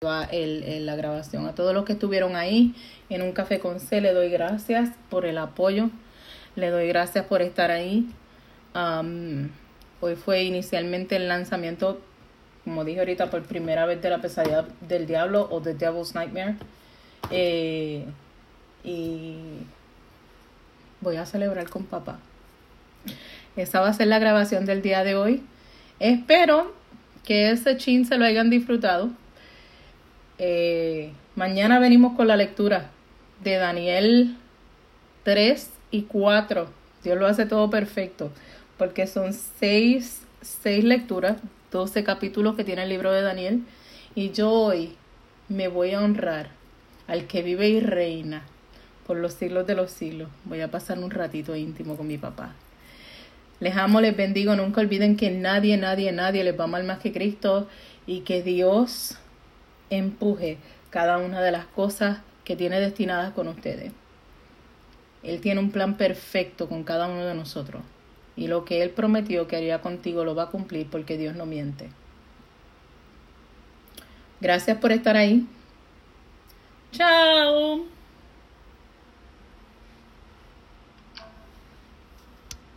la grabación. A todos los que estuvieron ahí en un café con C, le doy gracias por el apoyo, le doy gracias por estar ahí. hoy fue inicialmente el lanzamiento, como dije ahorita, por primera vez de la pesadilla del diablo o The Devil's Nightmare. Eh, y voy a celebrar con papá. Esa va a ser la grabación del día de hoy. Espero que ese chin se lo hayan disfrutado. Eh, mañana venimos con la lectura de Daniel 3 y 4. Dios lo hace todo perfecto, porque son seis, seis lecturas, 12 capítulos que tiene el libro de Daniel. Y yo hoy me voy a honrar al que vive y reina por los siglos de los siglos. Voy a pasar un ratito íntimo con mi papá. Les amo, les bendigo. Nunca olviden que nadie, nadie, nadie les va mal más que Cristo y que Dios empuje cada una de las cosas que tiene destinadas con ustedes. Él tiene un plan perfecto con cada uno de nosotros. Y lo que Él prometió que haría contigo lo va a cumplir porque Dios no miente. Gracias por estar ahí. Chao.